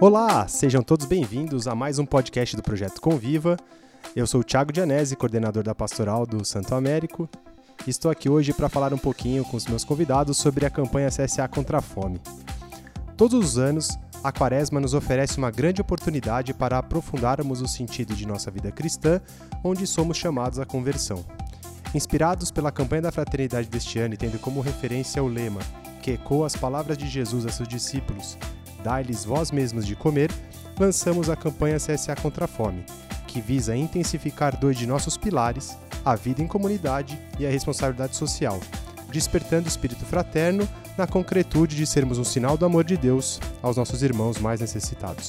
Olá, sejam todos bem-vindos a mais um podcast do Projeto Conviva. Eu sou o Thiago Dianese, coordenador da Pastoral do Santo Américo, estou aqui hoje para falar um pouquinho com os meus convidados sobre a campanha CSA contra a fome. Todos os anos, a Quaresma nos oferece uma grande oportunidade para aprofundarmos o sentido de nossa vida cristã, onde somos chamados à conversão. Inspirados pela campanha da fraternidade deste ano e tendo como referência o lema que ecoa as palavras de Jesus a seus discípulos, Dai-lhes vós mesmos de comer, lançamos a campanha CSA contra a fome, que visa intensificar dois de nossos pilares, a vida em comunidade e a responsabilidade social, despertando o espírito fraterno na concretude de sermos um sinal do amor de Deus aos nossos irmãos mais necessitados.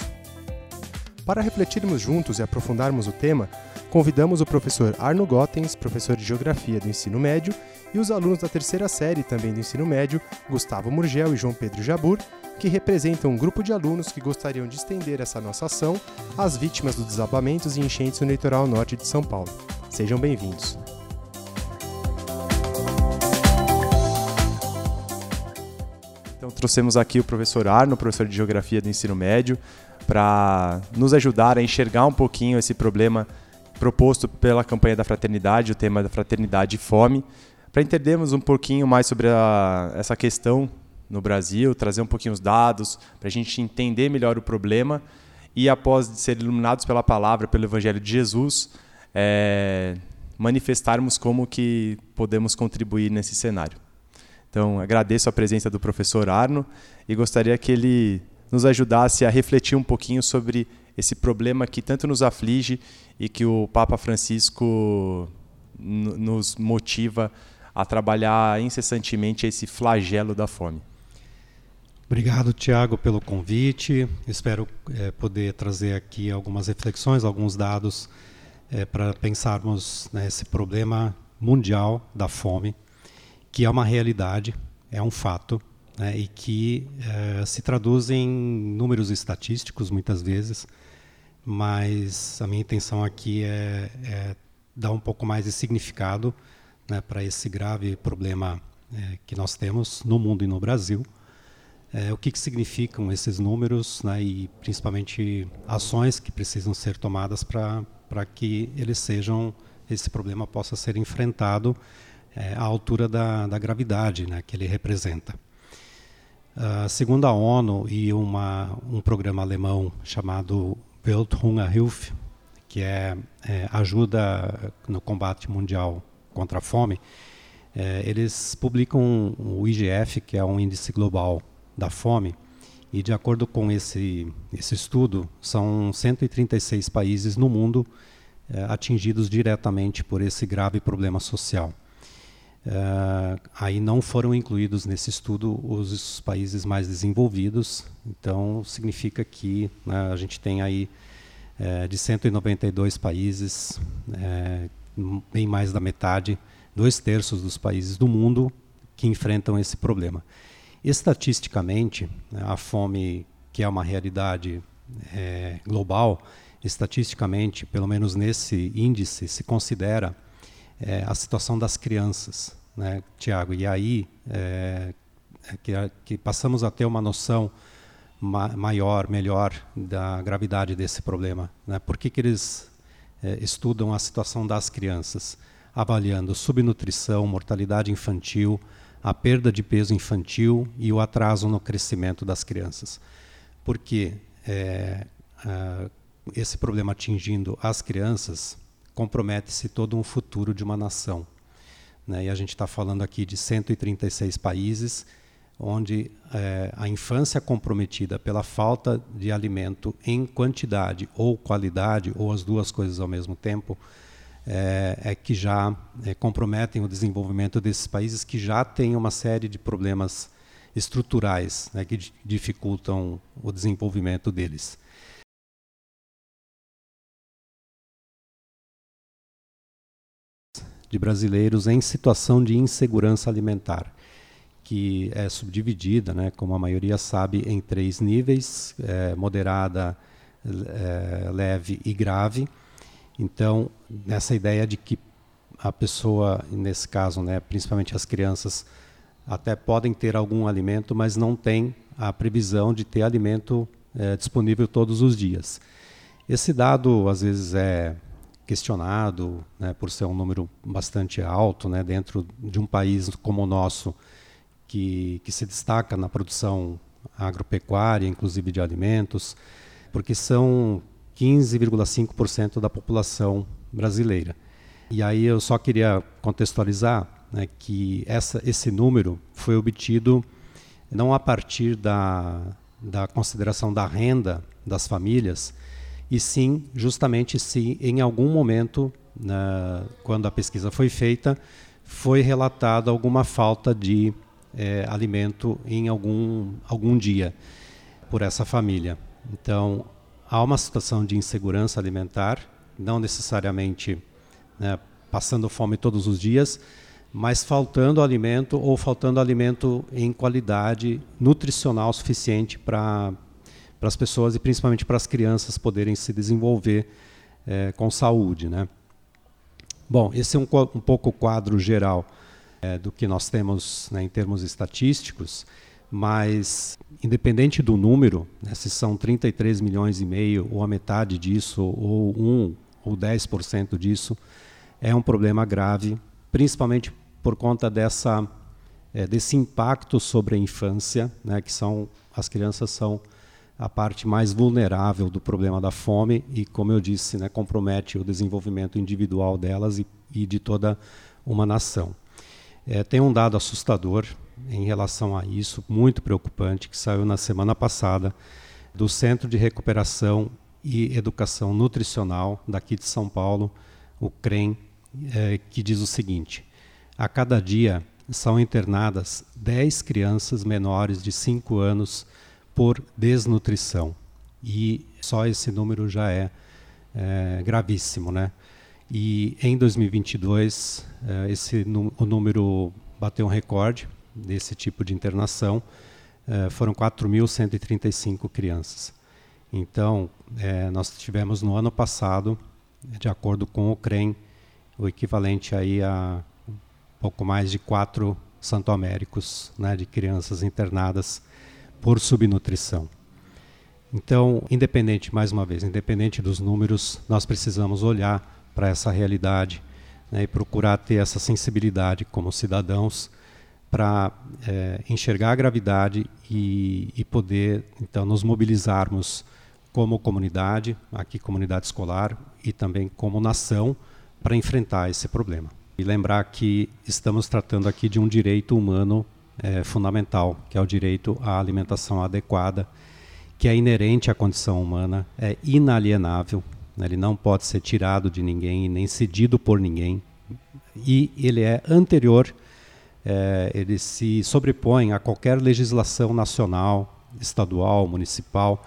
Para refletirmos juntos e aprofundarmos o tema, convidamos o professor Arno Gottens, professor de Geografia do Ensino Médio, e os alunos da terceira série também do Ensino Médio, Gustavo Murgel e João Pedro Jabur, que representam um grupo de alunos que gostariam de estender essa nossa ação às vítimas dos desabamentos e enchentes no litoral norte de São Paulo. Sejam bem-vindos. Então, trouxemos aqui o professor Arno, professor de Geografia do Ensino Médio, para nos ajudar a enxergar um pouquinho esse problema proposto pela campanha da fraternidade, o tema da fraternidade e fome, para entendermos um pouquinho mais sobre a, essa questão no Brasil, trazer um pouquinho os dados, para a gente entender melhor o problema e, após ser iluminados pela palavra, pelo Evangelho de Jesus, é, manifestarmos como que podemos contribuir nesse cenário. Então, agradeço a presença do professor Arno e gostaria que ele nos ajudasse a refletir um pouquinho sobre esse problema que tanto nos aflige e que o Papa Francisco nos motiva a trabalhar incessantemente esse flagelo da fome. Obrigado, Tiago, pelo convite. Espero é, poder trazer aqui algumas reflexões, alguns dados é, para pensarmos nesse problema mundial da fome, que é uma realidade, é um fato, né, e que é, se traduz em números estatísticos muitas vezes, mas a minha intenção aqui é, é dar um pouco mais de significado né, para esse grave problema que nós temos no mundo e no Brasil é, o que, que, significam esses números né, e principalmente ações que precisam ser tomadas para que eles sejam esse problema possa ser enfrentado é, à altura da, da gravidade né, que ele representa. Segundo a ONU e uma, um programa alemão chamado Welthungerhilfe, que é, é, ajuda no combate mundial contra a fome, é, eles publicam o IGF, que é um índice global da fome. E de acordo com esse, esse estudo, são 136 países no mundo eh, atingidos diretamente por esse grave problema social. Eh, aí não foram incluídos nesse estudo os países mais desenvolvidos, então significa que né, a gente tem aí eh, de 192 países, bem mais da metade, dois terços dos países do mundo que enfrentam esse problema. Estatisticamente, a fome, que é uma realidade é, global, estatisticamente, pelo menos nesse índice, se considera é, a situação das crianças, né, Tiago? E aí é, é que, que, passamos a ter uma noção ma maior, melhor da gravidade desse problema. Né? Por que, que eles é, estudam a situação das crianças? Avaliando subnutrição, mortalidade infantil, a perda de peso infantil e o atraso no crescimento das crianças. Porque é, esse problema atingindo as crianças compromete-se todo um futuro de uma nação. Né? E a gente está falando aqui de 136 países onde é, a infância comprometida pela falta de alimento em quantidade ou qualidade, ou as duas coisas ao mesmo tempo, é, é que já é, comprometem o desenvolvimento desses países que já têm uma série de problemas estruturais né, que dificultam o desenvolvimento deles. De brasileiros em situação de insegurança alimentar, que é subdividida, né, como a maioria sabe, em três níveis: é, moderada, é, leve e grave então, nessa ideia de que a pessoa, nesse caso, né, principalmente as crianças, até podem ter algum alimento, mas não têm a previsão de ter alimento é, disponível todos os dias. Esse dado às vezes é questionado né, por ser um número bastante alto né, dentro de um país como o nosso, que, que se destaca na produção agropecuária, inclusive de alimentos, porque são 15,5% da população brasileira. E aí eu só queria contextualizar né, que essa, esse número foi obtido não a partir da, da consideração da renda das famílias, e sim, justamente se em algum momento, né, quando a pesquisa foi feita, foi relatada alguma falta de é, alimento em algum, algum dia por essa família. Então, há uma situação de insegurança alimentar, não necessariamente né, passando fome todos os dias, mas faltando alimento ou faltando alimento em qualidade nutricional suficiente para para as pessoas e principalmente para as crianças poderem se desenvolver é, com saúde, né? Bom, esse é um, um pouco o quadro geral é, do que nós temos né, em termos estatísticos, mas independente do número, né, se são 33 milhões e meio ou a metade disso ou 1 ou 10% disso, é um problema grave, principalmente por conta dessa é, desse impacto sobre a infância, né, que são as crianças são a parte mais vulnerável do problema da fome e, como eu disse, né, compromete o desenvolvimento individual delas e, e de toda uma nação. É, tem um dado assustador em relação a isso, muito preocupante, que saiu na semana passada do Centro de Recuperação e Educação Nutricional daqui de São Paulo, o CREM, é, que diz o seguinte: a cada dia são internadas 10 crianças menores de 5 anos por desnutrição. E só esse número já é, é gravíssimo, né? E em 2022, é, esse o número bateu um recorde desse tipo de internação. É, foram 4.135 crianças. Então, é, nós tivemos no ano passado, de acordo com o CREM, o equivalente aí a pouco mais de quatro santoaméricos né, de crianças internadas por subnutrição. Então, independente, mais uma vez, independente dos números, nós precisamos olhar para essa realidade né, e procurar ter essa sensibilidade como cidadãos para é, enxergar a gravidade e, e, poder, então, nos mobilizarmos como comunidade, aqui comunidade escolar e também como nação para enfrentar esse problema. E lembrar que estamos tratando aqui de um direito humano é, fundamental, que é o direito à alimentação adequada, que é inerente à condição humana, é inalienável, né? ele não pode ser tirado de ninguém nem cedido por ninguém, e ele é anterior, é, ele se sobrepõe a qualquer legislação nacional, estadual, municipal.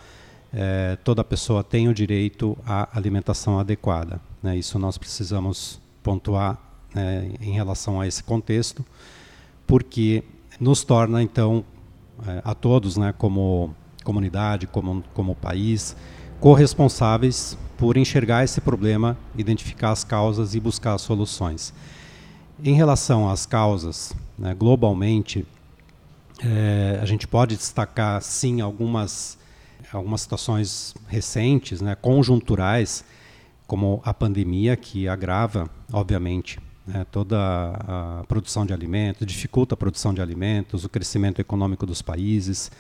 É, toda pessoa tem o direito à alimentação adequada. Né? Isso nós precisamos pontuar né, em relação a esse contexto, porque nos torna, então, é, a todos, né, como comunidade, como, como país, corresponsáveis por enxergar esse problema, identificar as causas e buscar soluções. Em relação às causas, né, globalmente, é, a gente pode destacar, sim, algumas, algumas situações recentes, né, conjunturais, como a pandemia, que agrava, obviamente, né, toda a produção de alimentos, dificulta a produção de alimentos, o crescimento econômico dos países.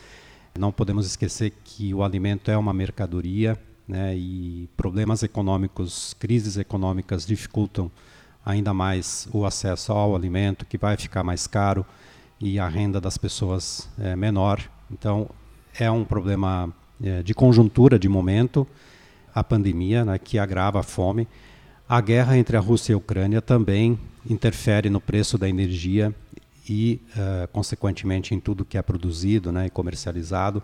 Não podemos esquecer que o alimento é uma mercadoria né, e problemas econômicos, crises econômicas dificultam ainda mais o acesso ao alimento, que vai ficar mais caro e a renda das pessoas é menor. Então, é um problema é, de conjuntura, de momento, a pandemia, né, que agrava a fome a guerra entre a Rússia e a Ucrânia também interfere no preço da energia e, uh, consequentemente, em tudo que é produzido né, e comercializado.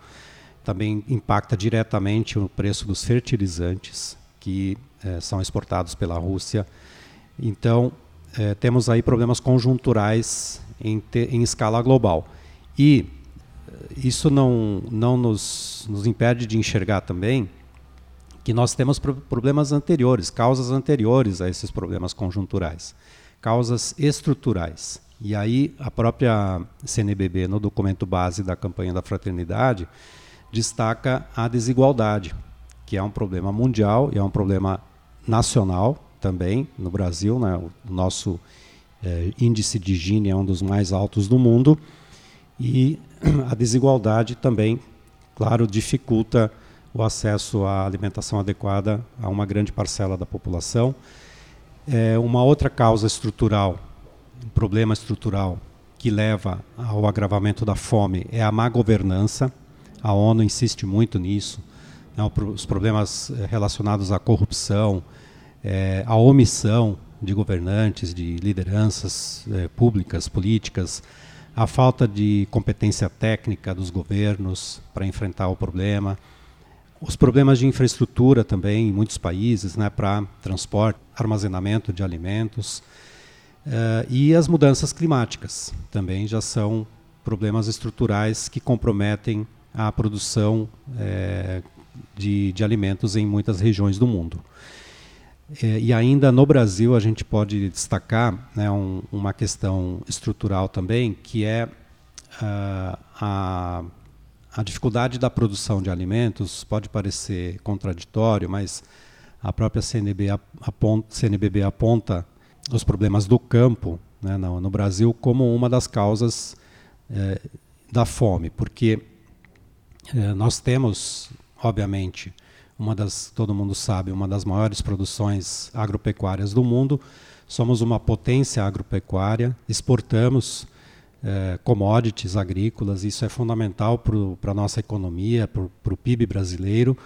Também impacta diretamente o preço dos fertilizantes que uh, são exportados pela Rússia. Então, uh, temos aí problemas conjunturais em, em escala global. E isso não, não nos, nos impede de enxergar também que nós temos problemas anteriores, causas anteriores a esses problemas conjunturais, causas estruturais. E aí a própria CNBB, no documento base da campanha da fraternidade, destaca a desigualdade, que é um problema mundial e é um problema nacional também no Brasil. Né? O nosso é, índice de Gini é um dos mais altos do mundo e a desigualdade também, claro, dificulta o acesso à alimentação adequada a uma grande parcela da população. É uma outra causa estrutural, um problema estrutural que leva ao agravamento da fome é a má governança. A ONU insiste muito nisso. Né, os problemas eh, relacionados à corrupção, é, à omissão de governantes, de lideranças é, públicas, políticas, a falta de competência técnica dos governos para enfrentar o problema, os problemas de infraestrutura também em muitos países, né, para transporte, armazenamento de alimentos, uh, e as mudanças climáticas também já são problemas estruturais que comprometem a produção é, de, de alimentos em muitas regiões do mundo. É, e ainda no Brasil a gente pode destacar né, um, uma questão estrutural também, que é uh, a, a dificuldade da produção de alimentos. Pode parecer contraditório, mas a própria CNB aponta, CNBB aponta os problemas do campo né, no, no, Brasil como uma das causas é, da fome, porque é, nós temos, obviamente, uma das, todo mundo sabe, uma das maiores produções agropecuárias do mundo. Somos uma potência agropecuária, exportamos eh, commodities agrícolas, isso é fundamental para a nossa economia, para o PIB brasileiro,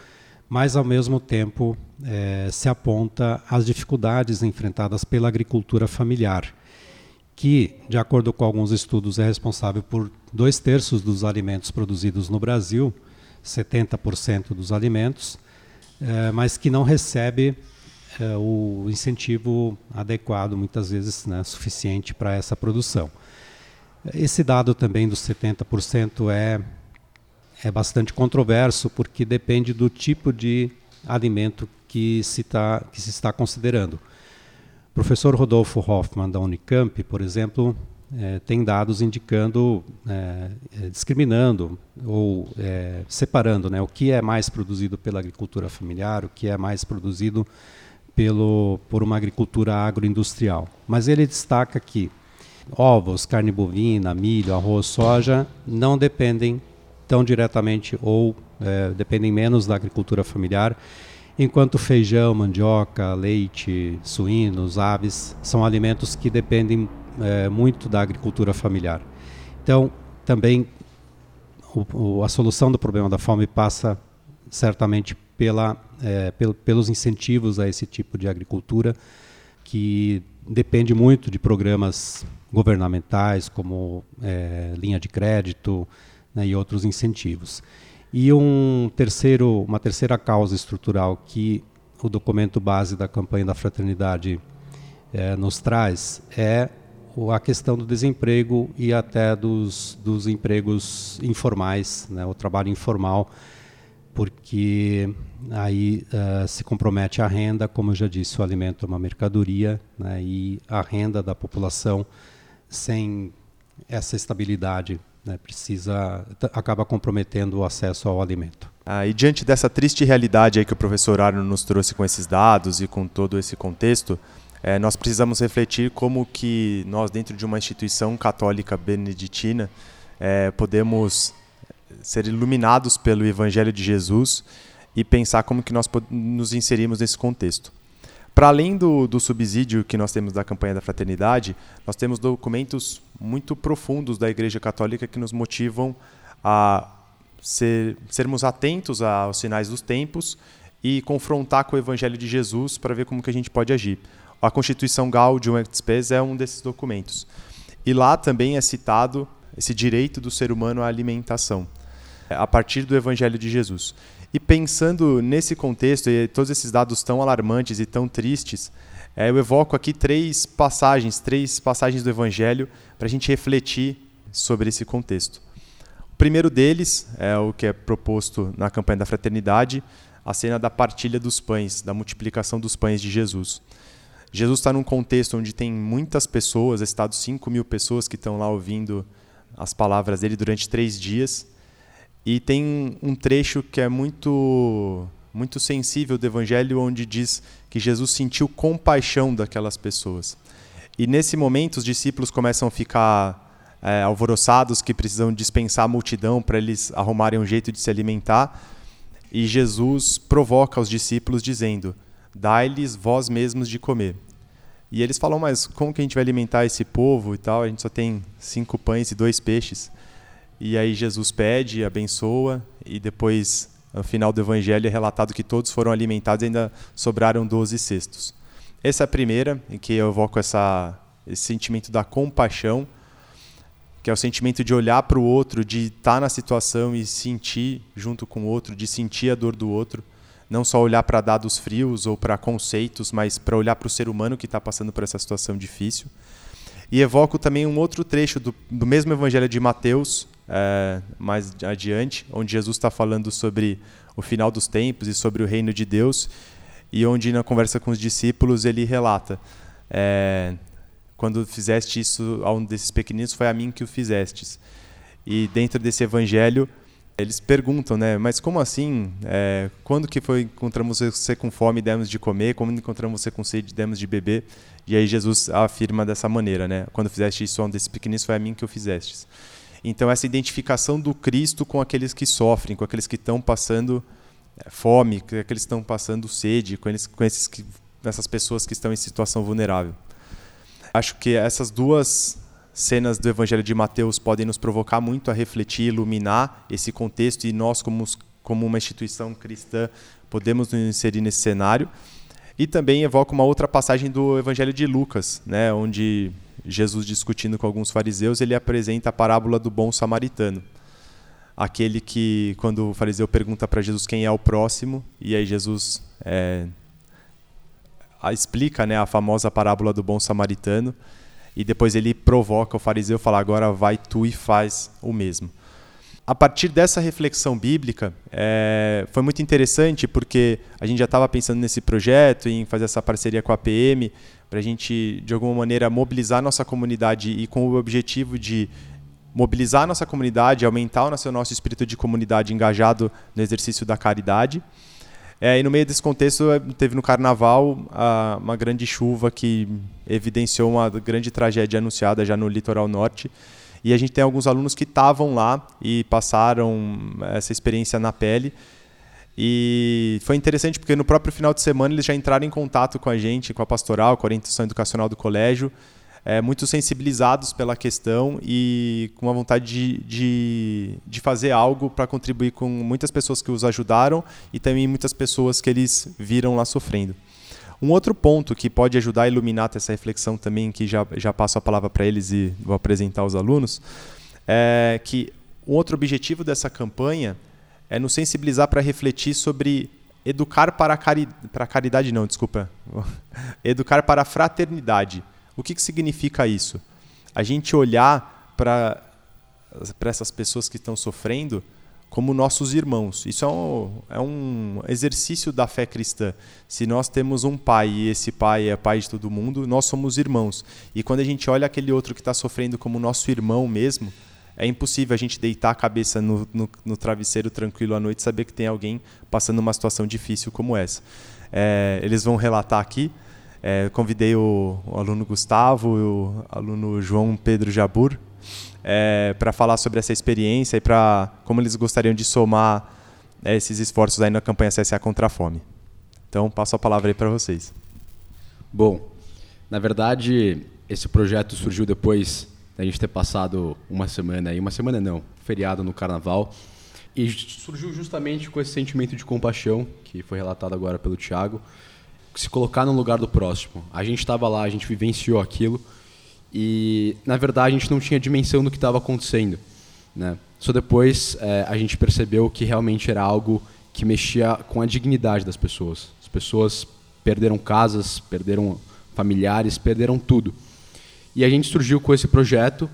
mas ao mesmo tempo eh, se aponta as dificuldades enfrentadas pela agricultura familiar, que, de acordo com alguns estudos, é responsável por dois terços dos alimentos produzidos no Brasil, 70% dos alimentos, é, mas que não recebe é, o incentivo adequado, muitas vezes né, suficiente para essa produção. Esse dado também dos 70% é, é bastante controverso, porque depende do tipo de alimento que se, tá, que se está considerando. O professor Rodolfo Hoffman, da Unicamp, por exemplo, é, tem dados indicando, é, é, discriminando ou é, separando né, o que é mais produzido pela agricultura familiar, o que é mais produzido pelo, por uma agricultura agroindustrial. Mas ele destaca que ovos, carne bovina, milho, arroz, soja não dependem tão diretamente ou é, dependem menos da agricultura familiar, enquanto feijão, mandioca, leite, suínos, aves são alimentos que dependem é, muito da agricultura familiar. Então, também o, o, a solução do problema da fome passa certamente pela, é, pel, pelos incentivos a esse tipo de agricultura, que depende muito de programas governamentais, como é, linha de crédito né, e outros incentivos. E um terceiro, uma terceira causa estrutural que o documento base da campanha da fraternidade é, nos traz é a questão do desemprego e até dos, dos empregos informais, né, o trabalho informal, porque aí uh, se compromete a renda, como eu já disse, o alimento é uma mercadoria, né, e a renda da população sem essa estabilidade né, precisa acaba comprometendo o acesso ao alimento. Ah, e diante dessa triste realidade aí que o professor Arno nos trouxe com esses dados e com todo esse contexto, é, nós precisamos refletir como que nós, dentro de uma instituição católica beneditina, é, podemos ser iluminados pelo Evangelho de Jesus e pensar como que nós nos inserimos nesse contexto. Para além do, do subsídio que nós temos da campanha da fraternidade, nós temos documentos muito profundos da Igreja Católica que nos motivam a ser, sermos atentos aos sinais dos tempos e confrontar com o Evangelho de Jesus para ver como que a gente pode agir. A Constituição Gaudium et Spes é um desses documentos. E lá também é citado esse direito do ser humano à alimentação, a partir do Evangelho de Jesus. E pensando nesse contexto, e todos esses dados tão alarmantes e tão tristes, é, eu evoco aqui três passagens, três passagens do Evangelho para a gente refletir sobre esse contexto. O primeiro deles é o que é proposto na campanha da fraternidade, a cena da partilha dos pães, da multiplicação dos pães de Jesus. Jesus está num contexto onde tem muitas pessoas, estado 5 mil pessoas que estão lá ouvindo as palavras dele durante três dias. E tem um trecho que é muito, muito sensível do Evangelho, onde diz que Jesus sentiu compaixão daquelas pessoas. E nesse momento, os discípulos começam a ficar é, alvoroçados, que precisam dispensar a multidão para eles arrumarem um jeito de se alimentar. E Jesus provoca os discípulos, dizendo: Dai-lhes vós mesmos de comer. E eles falam, mas como que a gente vai alimentar esse povo e tal? A gente só tem cinco pães e dois peixes. E aí Jesus pede, abençoa, e depois, no final do evangelho, é relatado que todos foram alimentados e ainda sobraram doze cestos. Essa é a primeira, em que eu evoco essa, esse sentimento da compaixão, que é o sentimento de olhar para o outro, de estar na situação e sentir junto com o outro, de sentir a dor do outro não só olhar para dados frios ou para conceitos, mas para olhar para o ser humano que está passando por essa situação difícil. E evoco também um outro trecho do, do mesmo Evangelho de Mateus, é, mais adiante, onde Jesus está falando sobre o final dos tempos e sobre o reino de Deus, e onde na conversa com os discípulos ele relata: é, quando fizeste isso a um desses pequeninos, foi a mim que o fizestes. E dentro desse Evangelho eles perguntam, né? Mas como assim? É, quando que foi encontramos você com fome e demos de comer? Quando encontramos você com sede e demos de beber? E aí Jesus afirma dessa maneira, né? Quando fizeste isso a um desses pequeninos, foi a mim que o fizestes. Então essa identificação do Cristo com aqueles que sofrem, com aqueles que estão passando é, fome, com aqueles que estão passando sede, com, eles, com esses que, essas pessoas que estão em situação vulnerável. Acho que essas duas cenas do Evangelho de Mateus podem nos provocar muito a refletir, iluminar esse contexto e nós, como, como uma instituição cristã, podemos nos inserir nesse cenário. E também evoca uma outra passagem do Evangelho de Lucas, né, onde Jesus, discutindo com alguns fariseus, ele apresenta a parábola do bom samaritano. Aquele que, quando o fariseu pergunta para Jesus quem é o próximo, e aí Jesus é, explica né, a famosa parábola do bom samaritano, e depois ele provoca o fariseu falar agora vai tu e faz o mesmo. A partir dessa reflexão bíblica, é, foi muito interessante porque a gente já estava pensando nesse projeto, em fazer essa parceria com a PM, para a gente, de alguma maneira, mobilizar nossa comunidade e com o objetivo de mobilizar nossa comunidade, aumentar o nosso, nosso espírito de comunidade engajado no exercício da caridade. É, e no meio desse contexto, é, teve no carnaval a, uma grande chuva que evidenciou uma grande tragédia anunciada já no litoral norte. E a gente tem alguns alunos que estavam lá e passaram essa experiência na pele. E foi interessante porque no próprio final de semana eles já entraram em contato com a gente, com a pastoral, com a orientação educacional do colégio, é, muito sensibilizados pela questão e com uma vontade de, de, de fazer algo para contribuir com muitas pessoas que os ajudaram e também muitas pessoas que eles viram lá sofrendo. Um outro ponto que pode ajudar a iluminar essa reflexão também, que já, já passo a palavra para eles e vou apresentar aos alunos, é que um outro objetivo dessa campanha é nos sensibilizar para refletir sobre educar para a para caridade não, desculpa, educar para a fraternidade. O que, que significa isso? A gente olhar para essas pessoas que estão sofrendo como nossos irmãos. Isso é um, é um exercício da fé cristã. Se nós temos um pai e esse pai é pai de todo mundo, nós somos irmãos. E quando a gente olha aquele outro que está sofrendo como nosso irmão mesmo, é impossível a gente deitar a cabeça no, no, no, travesseiro tranquilo à noite e saber que tem alguém passando uma situação difícil como essa. É, eles vão relatar aqui é, convidei o, o, aluno Gustavo e o aluno João Pedro Jabur é, para falar sobre essa experiência e para como eles gostariam de somar é, esses esforços aí na campanha CSA contra a fome. Então, passo a palavra aí para vocês. Bom, na verdade, esse projeto surgiu depois da gente ter passado uma semana aí, uma semana não, feriado no carnaval, e surgiu justamente com esse sentimento de compaixão que foi relatado agora pelo Tiago se colocar no lugar do próximo. A gente estava lá, a gente vivenciou aquilo e, na verdade, a gente não tinha dimensão do que estava acontecendo. Né? Só depois é, a gente percebeu que realmente era algo que mexia com a dignidade das pessoas. As pessoas perderam casas, perderam familiares, perderam tudo. E a gente surgiu com esse projeto,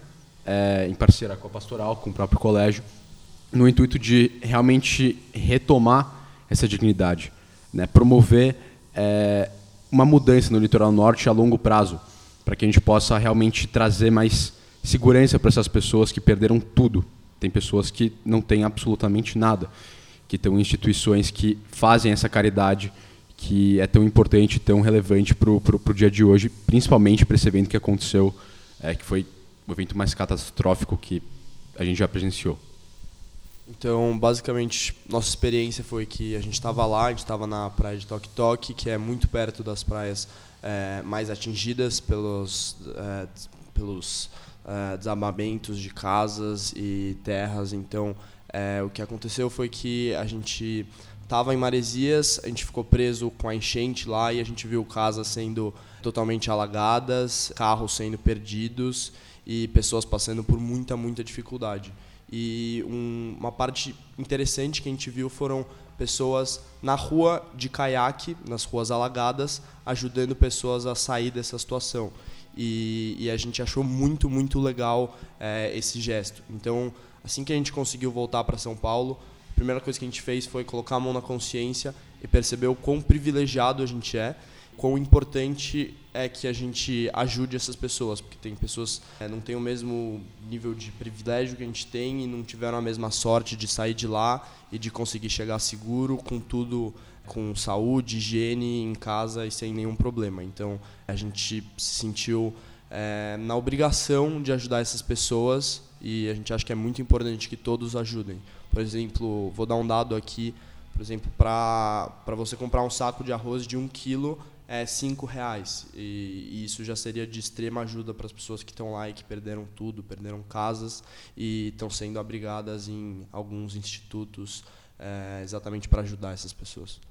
é, em parceria com a pastoral, com o próprio colégio, no intuito de realmente retomar essa dignidade, né? promover é, uma mudança no litoral norte a longo prazo, para que a gente possa realmente trazer mais segurança para essas pessoas que perderam tudo. Tem pessoas que não têm absolutamente nada, que estão instituições que fazem essa caridade que é tão importante, tão relevante para o dia de hoje, principalmente para esse evento que aconteceu, é, que foi o evento mais catastrófico que a gente já presenciou. Então, basicamente, nossa experiência foi que a gente estava lá, a gente estava na praia de Toque Toque, que é muito perto das praias é, mais atingidas pelos, é, pelos é, desabamentos de casas e terras. Então, o que aconteceu foi que a gente estava em Maresias, a gente ficou preso com a enchente lá e a gente viu casas sendo totalmente alagadas, carros sendo perdidos e pessoas passando por muita, muita dificuldade. E um, uma parte interessante que a gente viu foram pessoas na rua de caiaque, nas ruas alagadas, ajudando pessoas a sair dessa situação. E, e a gente achou muito, muito legal é, esse gesto. Então, assim que a gente conseguiu voltar para São Paulo, a primeira coisa que a gente fez foi colocar a mão na consciência e perceber o quão privilegiado a gente é quão importante é que a gente ajude essas pessoas, porque tem pessoas que é, não têm o mesmo nível de privilégio que a gente tem e não tiveram a mesma sorte de sair de lá e de conseguir chegar seguro com tudo, com saúde, higiene em casa e sem nenhum problema. Então a gente se sentiu é, na obrigação de ajudar essas pessoas e a gente acha que é muito importante que todos ajudem. Por exemplo, vou dar um dado aqui, por exemplo, para você comprar um saco de arroz de um quilo é cinco reais e, e, isso já seria de extrema ajuda para as pessoas que estão lá e que perderam tudo, perderam casas e estão sendo abrigadas em alguns institutos é, exatamente para ajudar essas pessoas.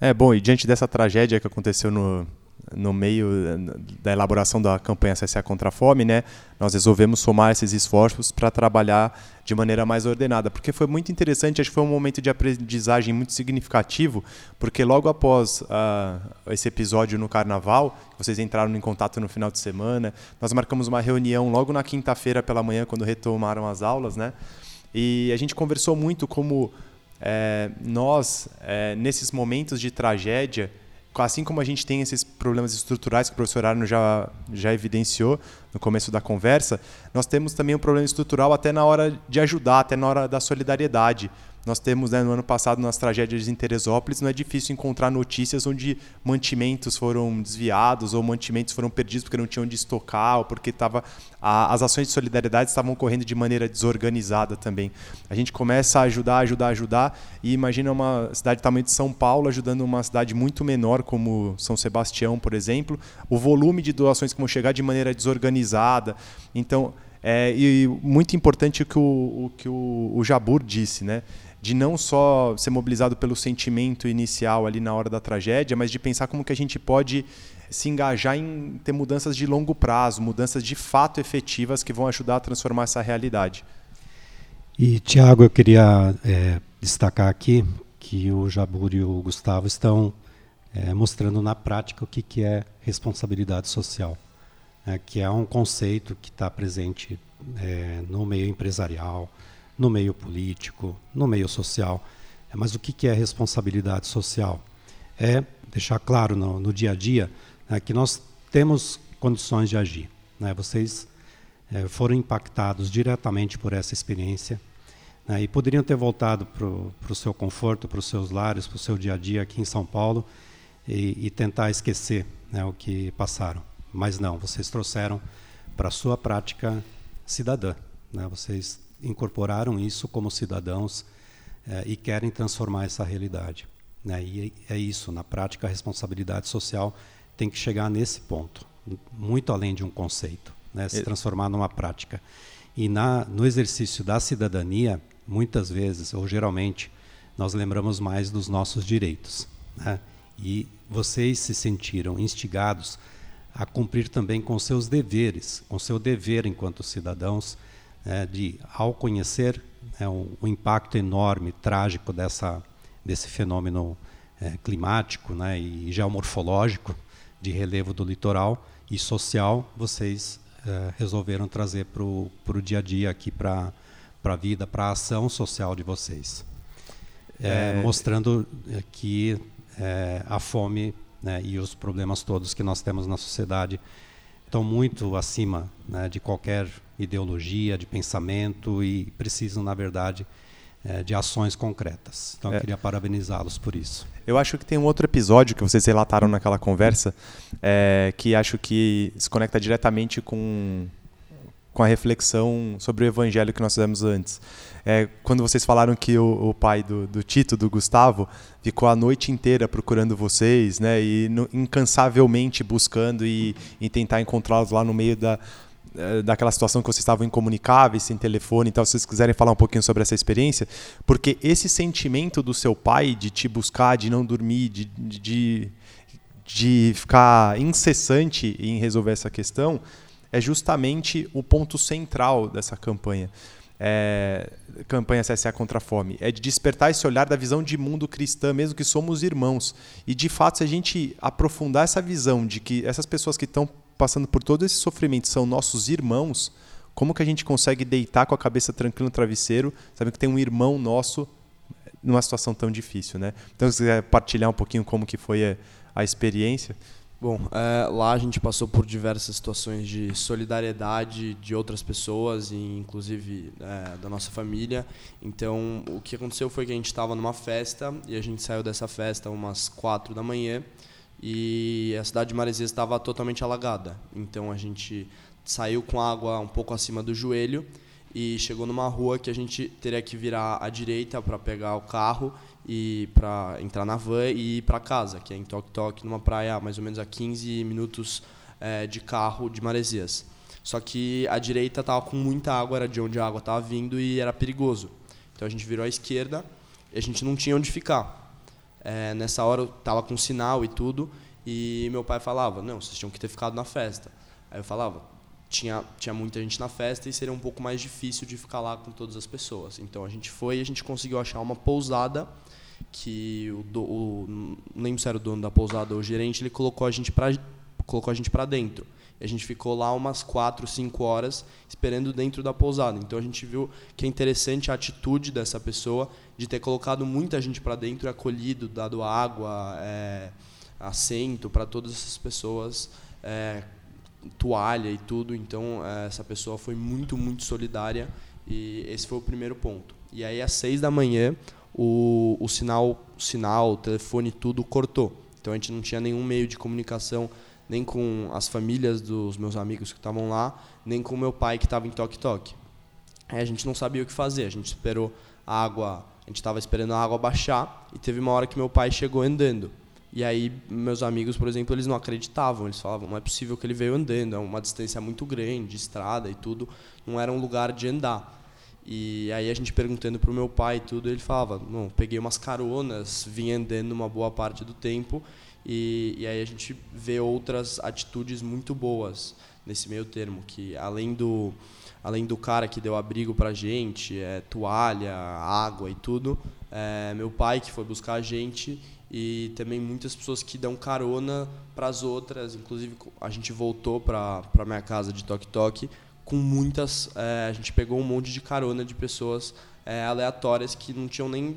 É bom e diante dessa tragédia que aconteceu no no meio eh, da elaboração da campanha CSA contra a fome, né, nós resolvemos somar esses esforços para trabalhar de maneira mais ordenada, porque foi muito interessante, acho que foi um momento de aprendizagem muito significativo, porque logo após uh, esse episódio no Carnaval, vocês entraram em contato no final de semana, nós marcamos uma reunião logo na quinta-feira pela manhã, quando retomaram as aulas, né, e a gente conversou muito como é, nós, é, nesses momentos de tragédia, assim como a gente tem esses problemas estruturais que o professor Arno já, já evidenciou no começo da conversa, nós temos também um problema estrutural até na hora de ajudar, até na hora da solidariedade. Nós temos, né, no ano passado, nas tragédias em Teresópolis, não é difícil encontrar notícias onde mantimentos foram desviados ou mantimentos foram perdidos porque não tinham onde estocar ou porque tava, a, as ações de solidariedade estavam ocorrendo de maneira desorganizada também. A gente começa a ajudar, ajudar, ajudar e imagina uma cidade do tamanho de São Paulo ajudando uma cidade muito menor como São Sebastião, por exemplo, o volume de doações que vão chegar de maneira desorganizada. Então, é, e muito importante o que o, o que o, o Jabur disse, né? De não só ser mobilizado pelo sentimento inicial ali na hora da tragédia, mas de pensar como que a gente pode se engajar em ter mudanças de longo prazo, mudanças de fato efetivas que vão ajudar a transformar essa realidade. E Tiago, eu queria é, destacar aqui que o Jabur e o Gustavo estão é, mostrando na prática o que, que é responsabilidade social, é, que é um conceito que está presente é, no meio empresarial, no meio político, no meio social. É, mas o que é responsabilidade social? É deixar claro no, no dia a dia né, que nós temos condições de agir. Né? Vocês é, foram impactados diretamente por essa experiência né, e poderiam ter voltado para o seu conforto, para os seus lares, para o seu dia a dia aqui em São Paulo e, e tentar esquecer né, o que passaram. Mas não, vocês trouxeram para a sua prática cidadã. Né? Vocês incorporaram isso como cidadãos eh, e querem transformar essa realidade. Né? E é isso, na prática, a responsabilidade social tem que chegar nesse ponto, muito além de um conceito, né? se transformar numa prática. E na, no exercício da cidadania, muitas vezes, ou geralmente, nós lembramos mais dos nossos direitos. Né? E vocês se sentiram instigados a cumprir também com seus deveres, com seu dever enquanto cidadãos, é, de, ao conhecer é, o, o, impacto enorme, trágico dessa, desse fenômeno é, climático né, e geomorfológico de relevo do litoral e social, vocês é, resolveram trazer para o dia a dia aqui para a vida, para a ação social de vocês. É, é. mostrando que a fome né, e os problemas todos que nós temos na sociedade estão muito acima né, de qualquer ideologia, de pensamento e precisam, na verdade, é, de ações concretas. Então, eu é. queria parabenizá-los por isso. Eu acho que tem um outro episódio que vocês relataram naquela conversa é, que acho que se conecta diretamente com, com a reflexão sobre o evangelho que nós fizemos antes. É, quando vocês falaram que o, o pai do, do, Tito, do Gustavo, ficou a noite inteira procurando vocês, né, e no, incansavelmente buscando e, e tentar encontrá-los lá no meio da, eh, daquela situação que vocês estavam incomunicáveis, sem telefone, então, se vocês quiserem falar um pouquinho sobre essa experiência, porque esse sentimento do seu pai de te buscar, de não dormir, de, de, de ficar incessante em resolver essa questão, é justamente o ponto central dessa campanha. É, campanha CSA contra a fome, é de despertar esse olhar da visão de mundo cristã, mesmo que somos irmãos. E de fato, se a gente aprofundar essa visão de que essas pessoas que estão passando por todo esse sofrimento são nossos irmãos, como que a gente consegue deitar com a cabeça tranquila no travesseiro, sabendo que tem um irmão nosso numa situação tão difícil, né? Então, se quiser partilhar um pouquinho como que foi a, a experiência. Bom, é, lá a gente passou por diversas situações de solidariedade de outras pessoas, inclusive é, da nossa família. Então, o que aconteceu foi que a gente estava numa festa e a gente saiu dessa festa umas quatro da manhã e a cidade de Maresias estava totalmente alagada. Então a gente saiu com água um pouco acima do joelho e chegou numa rua que a gente teria que virar à direita para pegar o carro e para entrar na van e ir para casa, que é em Tok Tok, numa praia mais ou menos a 15 minutos é, de carro de Maresias. Só que a direita estava com muita água, era de onde a água estava vindo e era perigoso. Então a gente virou à esquerda e a gente não tinha onde ficar. É, nessa hora eu estava com sinal e tudo, e meu pai falava, não, vocês tinham que ter ficado na festa. Aí eu falava, tinha, tinha muita gente na festa e seria um pouco mais difícil de ficar lá com todas as pessoas. Então a gente foi e a gente conseguiu achar uma pousada que o, do, o não se era o dono da pousada ou o gerente, ele colocou a gente para colocou a gente para dentro. A gente ficou lá umas 4, 5 horas esperando dentro da pousada. Então a gente viu que é interessante a atitude dessa pessoa de ter colocado muita gente para dentro, acolhido, dado água, é, assento para todas essas pessoas, é, toalha e tudo. Então é, essa pessoa foi muito, muito solidária e esse foi o primeiro ponto. E aí às seis da manhã o, o sinal, o sinal, o telefone, tudo cortou. Então a gente não tinha nenhum meio de comunicação nem com as famílias dos meus amigos que estavam lá, nem com meu pai que estava em Toque Toque. A gente não sabia o que fazer, a gente esperou a água, a gente estava esperando a água baixar e teve uma hora que meu pai chegou andando. E aí meus amigos, por exemplo, eles não acreditavam, eles falavam, não é possível que ele veio andando, é uma distância muito grande, estrada e tudo, não era um lugar de andar. E aí a gente perguntando para o meu pai e tudo, ele falava, não, peguei umas caronas, vim andando uma boa parte do tempo e, e aí a gente vê outras atitudes muito boas nesse meio termo, que além do além do cara que deu abrigo para a gente, é, toalha, água e tudo, é, meu pai que foi buscar a gente e também muitas pessoas que dão carona para as outras. Inclusive a gente voltou para para minha casa de Toque Toque com muitas, é, a gente pegou um monte de carona de pessoas é, aleatórias que não tinham nem,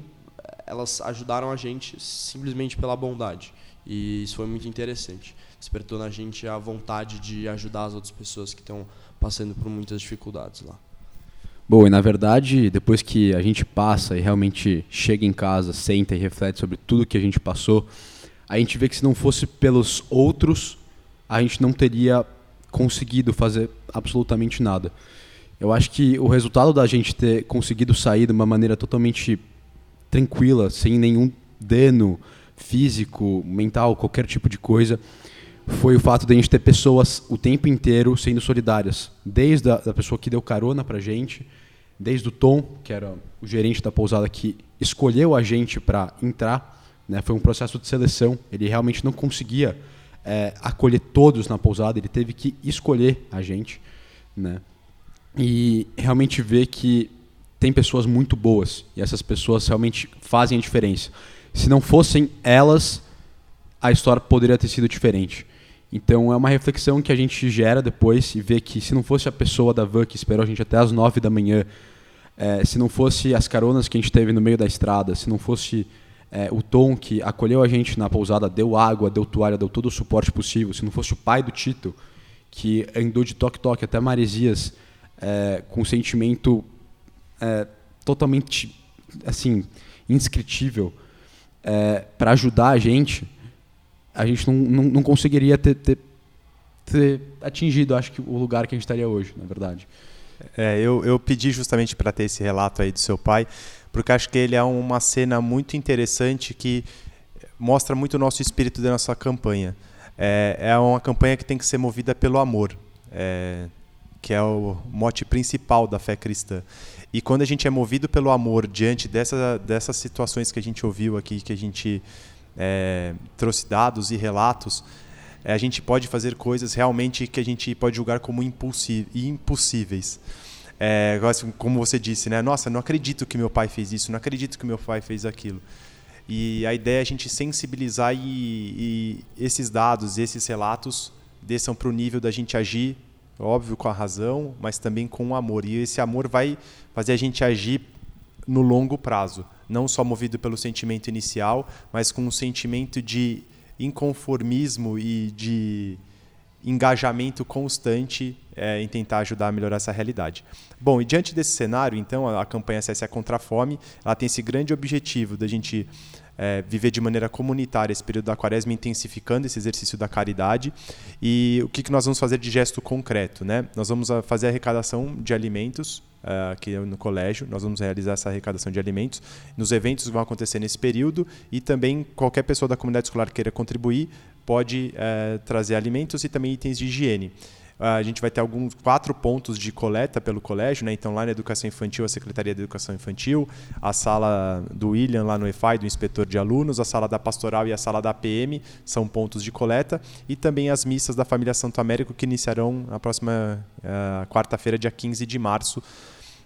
elas ajudaram a gente simplesmente pela bondade. E isso foi muito interessante. Despertou na gente a vontade de ajudar as outras pessoas que estão passando por muitas dificuldades lá. Bom, e na verdade, depois que a gente passa e realmente chega em casa, senta e reflete sobre tudo que a gente passou, a gente vê que se não fosse pelos outros, a gente não teria conseguido fazer absolutamente nada. Eu acho que o resultado da gente ter conseguido sair de uma maneira totalmente tranquila, sem nenhum dano, físico, mental, qualquer tipo de coisa, foi o fato de a gente ter pessoas o tempo inteiro sendo solidárias. Desde a pessoa que deu carona pra gente, desde o Tom, que era o gerente da pousada que escolheu a gente para entrar, né? foi um processo de seleção, ele realmente não conseguia é, acolher todos na pousada, ele teve que escolher a gente, né? E realmente ver que tem pessoas muito boas e essas pessoas realmente fazem a diferença. Se não fossem elas, a história poderia ter sido diferente. Então é uma reflexão que a gente gera depois e vê que se não fosse a pessoa da van que esperou a gente até as nove da manhã, é, se não fosse as caronas que a gente teve no meio da estrada, se não fosse é, o Tom, que acolheu a gente na pousada, deu água, deu toalha, deu todo o suporte possível. Se não fosse o pai do Tito, que andou de toque-toque até Maresias, é, com um sentimento é, totalmente assim indescritível é, para ajudar a gente, a gente não, não, não conseguiria ter, ter, ter, atingido, acho que, o lugar que a gente estaria hoje, na verdade. É, eu, eu pedi justamente para ter esse relato aí do seu pai, porque acho que ele é uma cena muito interessante que mostra muito o nosso espírito da nossa campanha. É, é uma campanha que tem que ser movida pelo amor, é, que é o mote principal da fé cristã. E quando a gente é movido pelo amor diante dessa, dessas situações que a gente ouviu aqui, que a gente é, trouxe dados e relatos, é, a gente pode fazer coisas realmente que a gente pode julgar como impossíveis. É, como você disse, né? Nossa, não acredito que meu pai fez isso, não acredito que meu pai fez aquilo. E a ideia é a gente sensibilizar e, e esses dados, esses relatos desçam para o nível da gente agir óbvio com a razão, mas também com o amor. E esse amor vai fazer a gente agir no longo prazo, não só movido pelo sentimento inicial, mas com um sentimento de inconformismo e de engajamento constante é, em tentar ajudar a melhorar essa realidade. Bom, e diante desse cenário, então, a, a campanha CSA contra a Fome, ela tem esse grande objetivo da gente é, viver de maneira comunitária esse período da quaresma, intensificando esse exercício da caridade. E o que, que nós vamos fazer de gesto concreto? Né? Nós vamos ah, fazer a arrecadação de alimentos uh, aqui no colégio, nós vamos realizar essa arrecadação de alimentos nos eventos que vão acontecer nesse período e também qualquer pessoa da comunidade escolar queira contribuir pode uh, trazer alimentos e também itens de higiene. A gente vai ter alguns quatro pontos de coleta pelo colégio, né? Então lá na Educação Infantil, a Secretaria de Educação Infantil, a sala do William lá no EFAI, do inspetor de alunos, a sala da Pastoral e a sala da APM são pontos de coleta e também as missas da família Santo Américo que iniciarão na próxima uh, quarta-feira, dia 15 de março.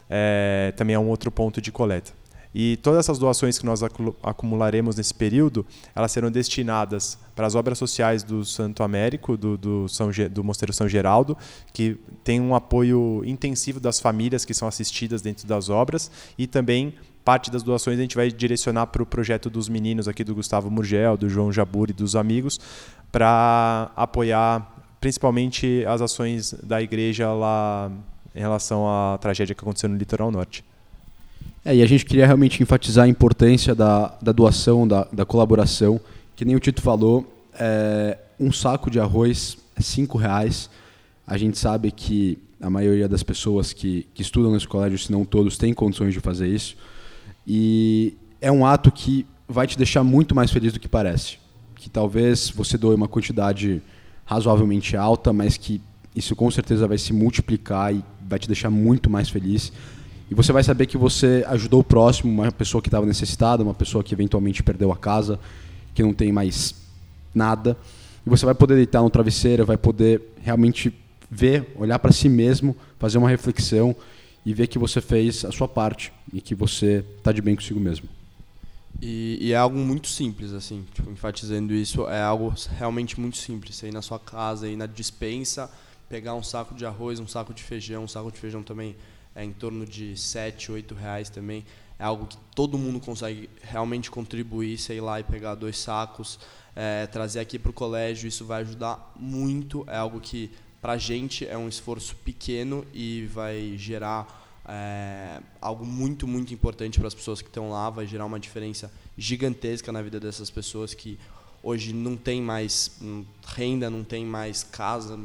É, também é um outro ponto de coleta. E todas essas doações que nós acumularemos nesse período, elas serão destinadas para as obras sociais do Santo Américo, do, do, São, do Mosteiro São Geraldo, que tem um apoio intensivo das famílias que são assistidas dentro das obras, e também parte das doações a gente vai direcionar para o projeto dos meninos aqui do Gustavo Murgel, do João Jaburi e dos amigos, para apoiar principalmente as ações da igreja lá em relação à tragédia que aconteceu no litoral norte. É, e a gente queria realmente enfatizar a importância da, da doação, da, da colaboração. Que nem o Tito falou, é, um saco de arroz é cinco reais. A gente sabe que a maioria das pessoas que, que estudam nesse colégio, se não todos, têm condições de fazer isso. E é um ato que vai te deixar muito mais feliz do que parece. Que talvez você doe uma quantidade razoavelmente alta, mas que isso com certeza vai se multiplicar e vai te deixar muito mais feliz. E você vai saber que você ajudou o próximo, uma pessoa que estava necessitada, uma pessoa que eventualmente perdeu a casa, que não tem mais nada. E você vai poder deitar no travesseiro, vai poder realmente ver, olhar para si mesmo, fazer uma reflexão e ver que você fez a sua parte e que você está de bem consigo mesmo. E, e, é algo muito simples, assim, tipo, enfatizando isso, é algo realmente muito simples. Você ir na sua casa, ir na dispensa, pegar um saco de arroz, um saco de feijão, um saco de feijão também é em torno de 7, 8 reais também. É algo que todo mundo consegue realmente contribuir, sei lá, e pegar dois sacos, é, trazer aqui para o colégio, isso vai ajudar muito. É algo que para a gente é um esforço pequeno e vai gerar é, algo muito, muito importante para as pessoas que estão lá, vai gerar uma diferença gigantesca na vida dessas pessoas que hoje não tem mais hum, renda, não tem mais casa,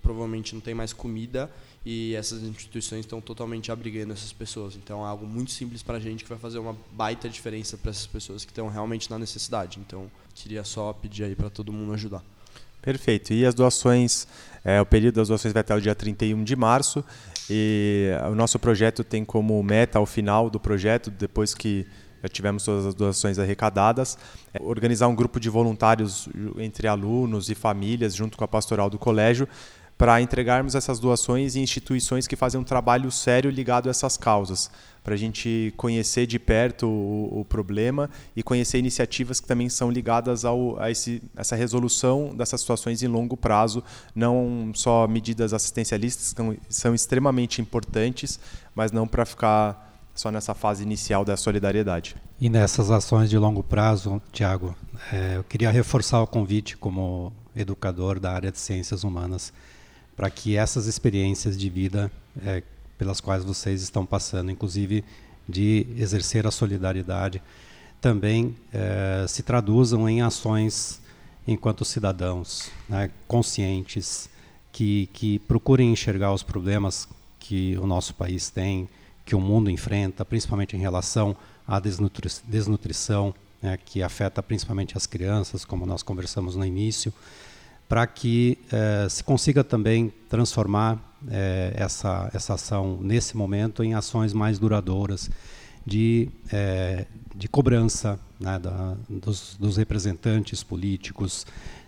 provavelmente não tem mais comida e essas instituições estão totalmente abrigando essas pessoas. Então é algo muito simples para a gente que vai fazer uma baita diferença para essas pessoas que estão realmente na necessidade. Então queria só pedir aí para todo mundo ajudar. Perfeito. E as doações, é, o período das doações vai até o dia 31 de março e o nosso projeto tem como meta ao final do projeto, depois que já tivemos todas as doações arrecadadas, é organizar um grupo de voluntários entre alunos e famílias junto com a pastoral do colégio para entregarmos essas doações em instituições que fazem um trabalho sério ligado a essas causas, para a gente conhecer de perto o, o, problema e conhecer iniciativas que também são ligadas ao, a esse, essa resolução dessas situações em longo prazo, não só medidas assistencialistas que são extremamente importantes, mas não para ficar só nessa fase inicial da solidariedade. E nessas ações de longo prazo, Tiago, é, eu queria reforçar o convite como educador da área de ciências humanas para que essas experiências de vida é, pelas quais vocês estão passando, inclusive de exercer a solidariedade, também é, se traduzam em ações enquanto cidadãos né, conscientes que, que procurem enxergar os problemas que o nosso país tem, que o mundo enfrenta, principalmente em relação à desnutri desnutrição, né, que afeta principalmente as crianças, como nós conversamos no início, para que eh, se consiga também transformar eh, essa, essa ação nesse momento em ações mais duradouras de, eh, de cobrança né, da, dos, dos, representantes políticos,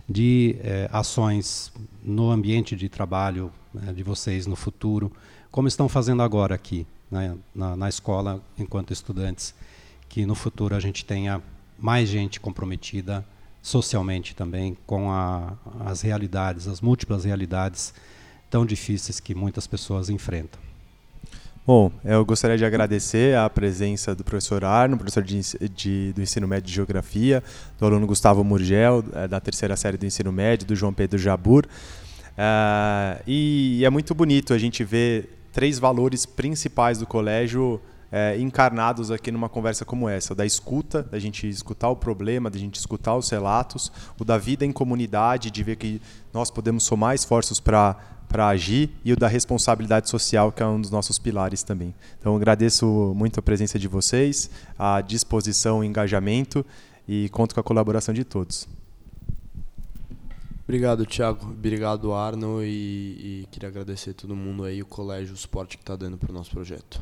de ações no ambiente de trabalho né, de vocês no futuro, como estão fazendo agora aqui né, na, na escola enquanto estudantes, que no futuro a gente tenha mais gente comprometida socialmente também com a, as realidades, as múltiplas realidades tão difíceis que muitas pessoas enfrentam. Bom, eu gostaria de agradecer a presença do professor Arno, professor de, de, do ensino médio de geografia, do aluno Gustavo Murgel, é, da terceira série do ensino médio, do João Pedro Jabur. Uh, e é muito bonito a gente ver três valores principais do colégio é, encarnados aqui numa conversa como essa: da escuta, da gente escutar o problema, da gente escutar os relatos, o da vida em comunidade, de ver que nós podemos somar esforços para para agir e o da responsabilidade social, que é um dos nossos pilares também. Então, agradeço muito a presença de vocês, a disposição, o engajamento e conto com a colaboração de todos. Obrigado, Thiago. Obrigado, Arno. E, e queria agradecer todo mundo aí, o colégio, o suporte que está dando para o nosso projeto.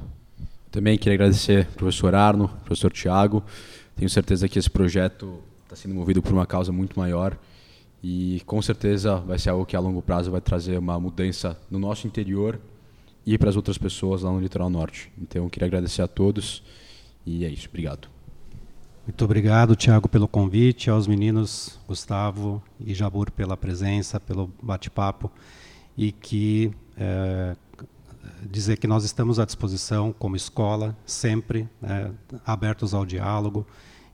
Também queria agradecer ao professor Arno, ao professor Thiago. Tenho certeza que esse projeto está sendo movido por uma causa muito maior e com certeza vai ser algo que a longo prazo vai trazer uma mudança no nosso interior e para as outras pessoas lá no litoral norte. Então, queria agradecer a todos e é isso. Obrigado. Muito obrigado, Tiago, pelo convite, aos meninos Gustavo e Jabur pela presença, pelo bate-papo e que é, dizer que nós estamos à disposição como escola sempre é, abertos ao diálogo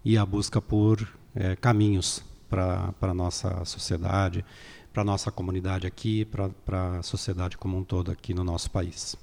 e à busca por é, caminhos para a nossa sociedade, para a nossa comunidade aqui, para a sociedade como um todo aqui no nosso país.